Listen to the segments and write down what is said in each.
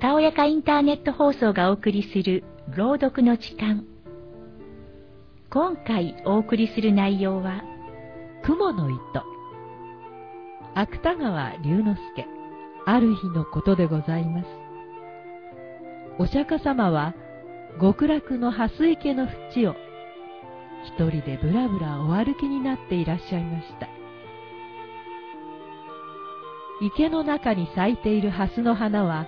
たおやかインターネット放送がお送りする朗読の時間。今回お送りする内容は雲の糸。芥川龍之介。ある日のことでございます。お釈迦様は極楽の蓮池の淵を一人でぶらぶらお歩きになっていらっしゃいました。池の中に咲いている蓮の花は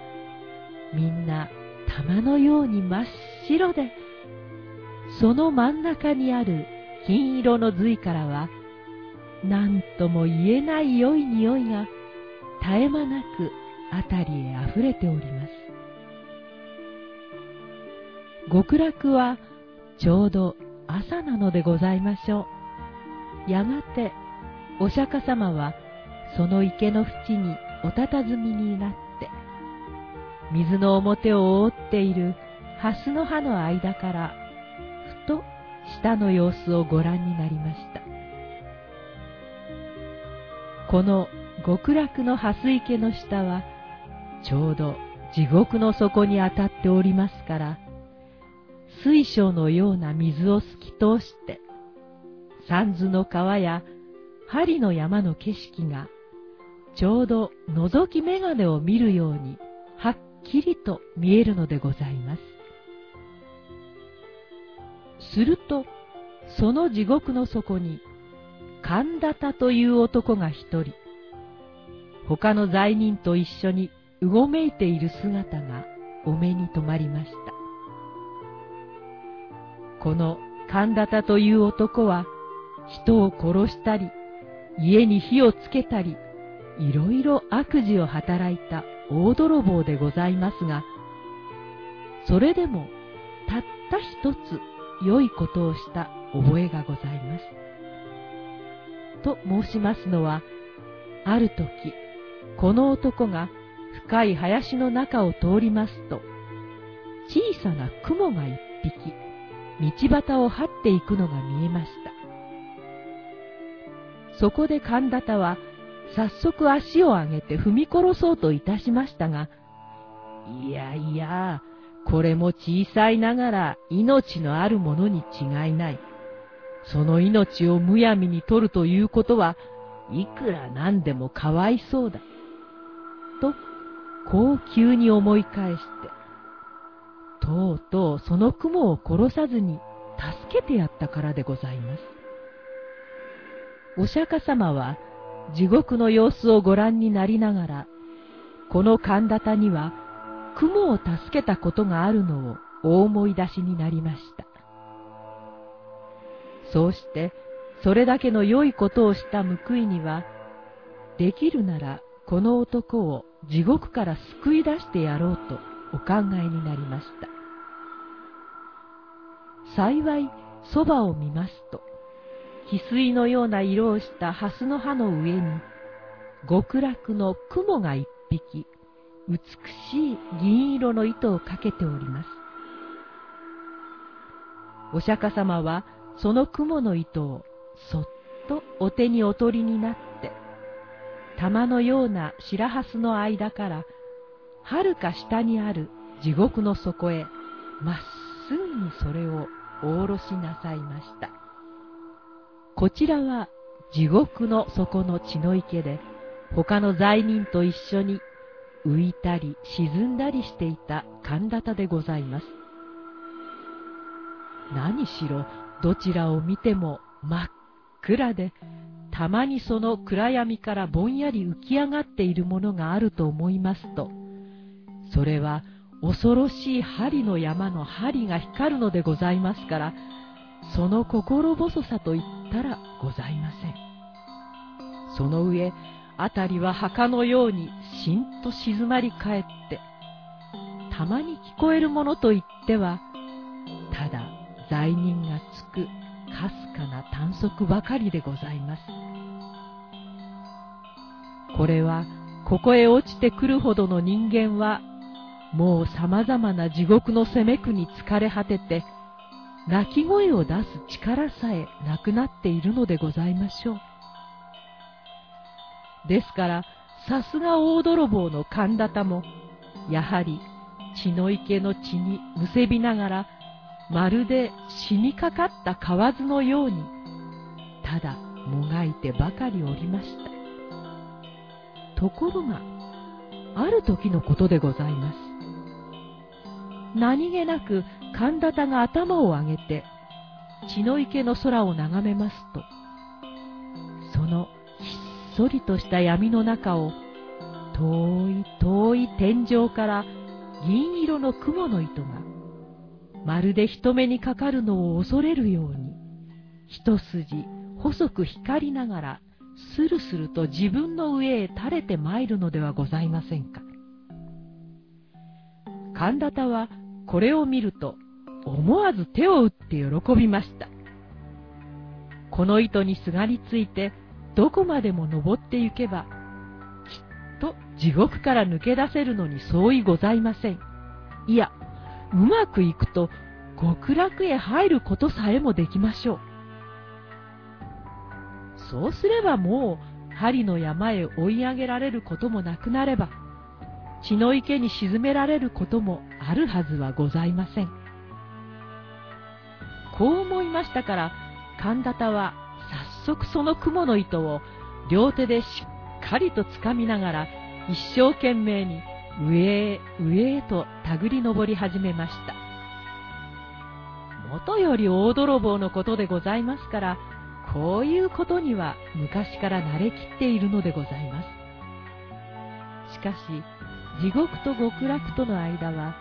みんな玉のように真っ白でその真ん中にある金色の髄からは何とも言えない良い匂いが絶え間なく辺りへあふれております。極楽はちょうど朝なのでございましょう。やがてお釈迦様はその池の縁にお佇みになって水の表を覆っている蓮の葉の間からふと下の様子をご覧になりました。この極楽の蓮池の下はちょうど地獄の底に当たっておりますから水晶のような水を透き通して三途の川や針の山の景色がちょうど覗き眼鏡を見るようにはっきりと見えるのでございます。すると、その地獄の底に、神田田という男が一人、他の罪人と一緒にうごめいている姿がお目に留まりました。この神田田という男は、人を殺したり、家に火をつけたり、いろいろ悪事を働いた大泥棒でございますが、それでもたった一つ良いことをした覚えがございます。と申しますのは、ある時、この男が深い林の中を通りますと、小さな雲が一匹、道端を這っていくのが見えました。そこで神田田は、早速足を上げて踏み殺そうといたしましたが、いやいや、これも小さいながら命のあるものに違いない。その命をむやみに取るということは、いくらなんでもかわいそうだ。と、こう急に思い返して、とうとうその雲を殺さずに助けてやったからでございます。お釈迦様は地獄の様子をご覧になりながら、この神田田には雲を助けたことがあるのをお思い出しになりました。そうして、それだけの良いことをした報いには、できるならこの男を地獄から救い出してやろうとお考えになりました。幸い、そばを見ますと、翡翠のような色をした蓮の葉の上に、極楽の雲が一匹、美しい銀色の糸をかけております。お釈迦様はその雲の糸をそっとお手にお取りになって、玉のような白蓮の間から、はるか下にある地獄の底へ、まっすぐにそれをおおろしなさいました。こちらは地獄の底の血の池で、他の罪人と一緒に浮いたり沈んだりしていた神田でございます。何しろどちらを見ても真っ暗で、たまにその暗闇からぼんやり浮き上がっているものがあると思いますと、それは恐ろしい針の山の針が光るのでございますから、その心細さといったらございません。その上、辺りは墓のようにしんと静まり返って、たまに聞こえるものといっては、ただ罪人がつくかすかな短足ばかりでございます。これは、ここへ落ちてくるほどの人間は、もう様々な地獄の責め苦に疲れ果てて、泣き声を出す力さえなくなっているのでございましょう。ですから、さすが大泥棒の神田田も、やはり血の池の血にむせびながら、まるで死にかかった蛙のように、ただもがいてばかりおりました。ところが、ある時のことでございます。何気なく神田田が頭を上げて、血の池の空を眺めますと、そのひっそりとした闇の中を、遠い遠い天井から銀色の雲の糸が、まるで人目にかかるのを恐れるように、一筋細く光りながら、スルスルと自分の上へ垂れて参るのではございませんか。神田田はこれを見ると、思わず手を打って喜びました。この糸にすがりついて、どこまでも登って行けば、きっと地獄から抜け出せるのに相違ございません。いや、うまくいくと極楽へ入ることさえもできましょう。そうすればもう針の山へ追い上げられることもなくなれば、血の池に沈められることもあるはずはございません。こう思いましたから、神田田は早速その雲の糸を両手でしっかりとつかみながら、一生懸命に上へ上へと手繰り登り始めました。もとより大泥棒のことでございますから、こういうことには昔から慣れきっているのでございます。しかし、地獄と極楽との間は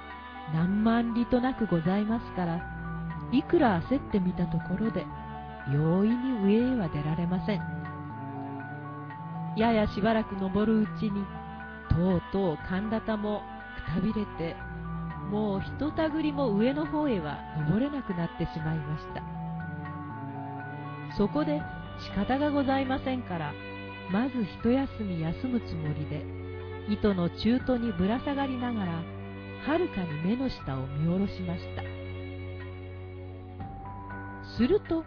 何万里となくございますから、いくら焦ってみたところで、容易に上へは出られません。ややしばらく登るうちに、とうとう神田もくたびれて、もうひとたぐりも上の方へは登れなくなってしまいました。そこで仕方がございませんから、まず一休み休むつもりで、糸の中途にぶら下がりながら、はるかに目の下を見下ろしました。すると、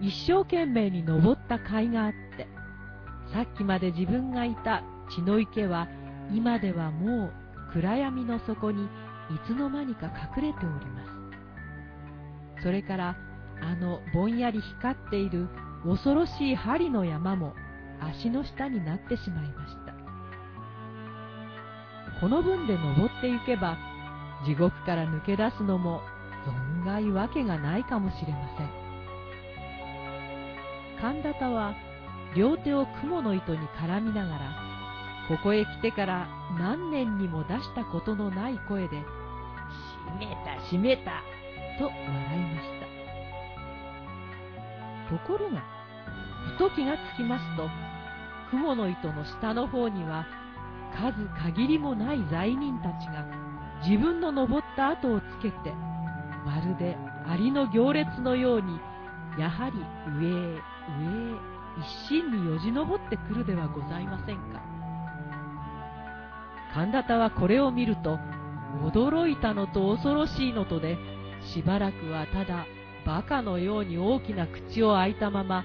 一生懸命に登った甲斐があって、さっきまで自分がいた血の池は、今ではもう暗闇の底にいつの間にか隠れております。それから、あのぼんやり光っている恐ろしい針の山も足の下になってしまいましたこの分で登っていけば地獄から抜け出すのも存外わけがないかもしれません。神田田は両手を雲の糸に絡みながらここへ来てから何年にも出したことのない声で「閉めた閉めた」と笑いました。ところが、ふと気がつきますと、雲の糸の下の方には、数限りもない罪人たちが自分の登った後をつけて、まるでアリの行列のように、やはり上へ上へ一心によじ登ってくるではございませんか。神田田はこれを見ると、驚いたのと恐ろしいのとで、しばらくはただ馬鹿のように大きな口を開いたまま、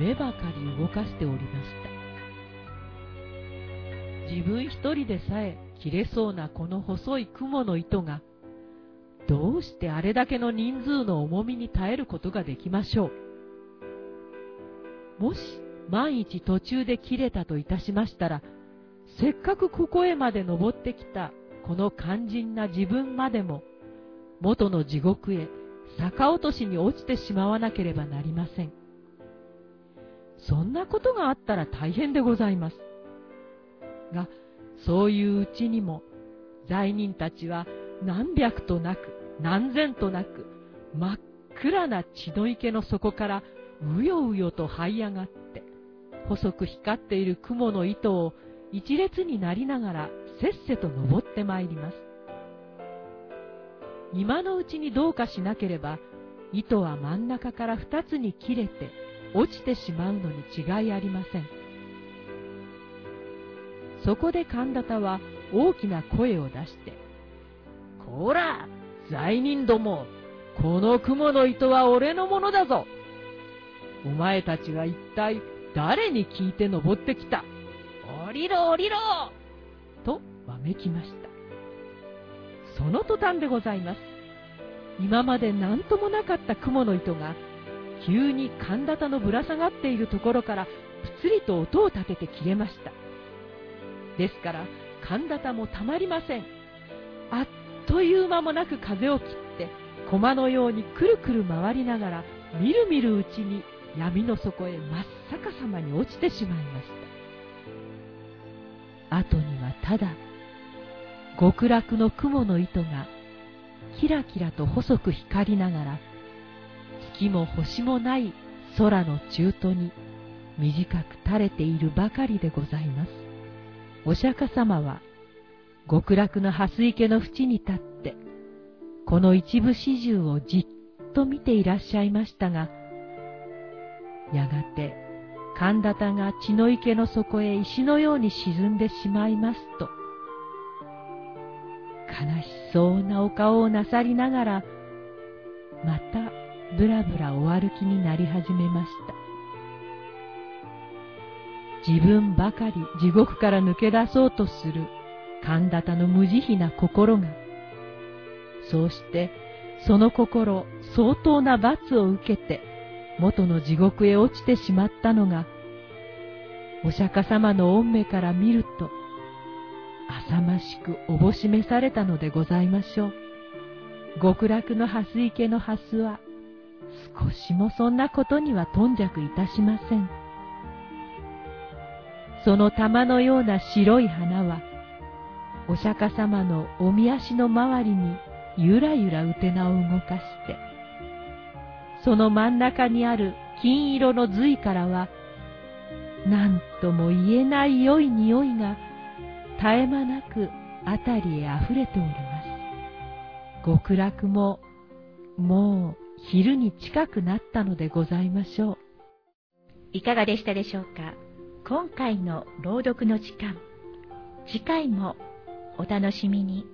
目ばかり動かしておりました。自分一人でさえ切れそうなこの細い雲の糸が、どうしてあれだけの人数の重みに耐えることができましょう。もし万一途中で切れたといたしましたら、せっかくここへまで登ってきたこの肝心な自分までも、元の地獄へ逆落としに落ちてしまわなければなりません。そんなことがあったら大変でございます。が、そういううちにも、罪人たちは何百となく、何千となく、真っ暗な血の池の底からうようよと這い上がって、細く光っている雲の糸を一列になりながらせっせと登ってまいります。今のうちにどうかしなければ、糸は真ん中から二つに切れて落ちてしまうのに違いありません。そこで神田田は大きな声を出して、こら罪人どもこの雲の糸は俺のものだぞお前たちは一体誰に聞いて登ってきた？降りろ降りろとわめきました。その途端でございます。今まで何ともなかった雲の糸が、急に神田のぶら下がっているところからぷつりと音を立てて切れました。ですから、神田もたまりません。あっという間もなく風を切って、駒のようにくるくる回りながら、みるみるうちに闇の底へ真っ逆さまに落ちてしまいました。後にはただ、極楽の雲の糸がキラキラと細く光りながら、月も星もない空の中途に短く垂れているばかりでございます。お釈迦様は極楽の蓮池の淵に立って、この一部始終をじっと見ていらっしゃいましたが、やがて神田田が血の池の底へ石のように沈んでしまいますと、悲しそうなお顔をなさりながら、またぶらぶらお歩きになり始めました。自分ばかり地獄から抜け出そうとする神田の無慈悲な心が、そうしてその心相当な罰を受けて元の地獄へ落ちてしまったのが、お釈迦様の御目から見ると、浅ましくおぼしめされたのでございましょう。極楽の蓮池の蓮は、少しもそんなことには頓着いたしません。その玉のような白い花は、お釈迦様のおみ足の周りにゆらゆらうてなを動かして、その真ん中にある金色の髄からは、何とも言えない良い匂いが絶え間なく辺りへ溢れております。極楽も、もう昼に近くなったのでございましょう。いかがでしたでしょうか？今回の朗読の時間。次回もお楽しみに。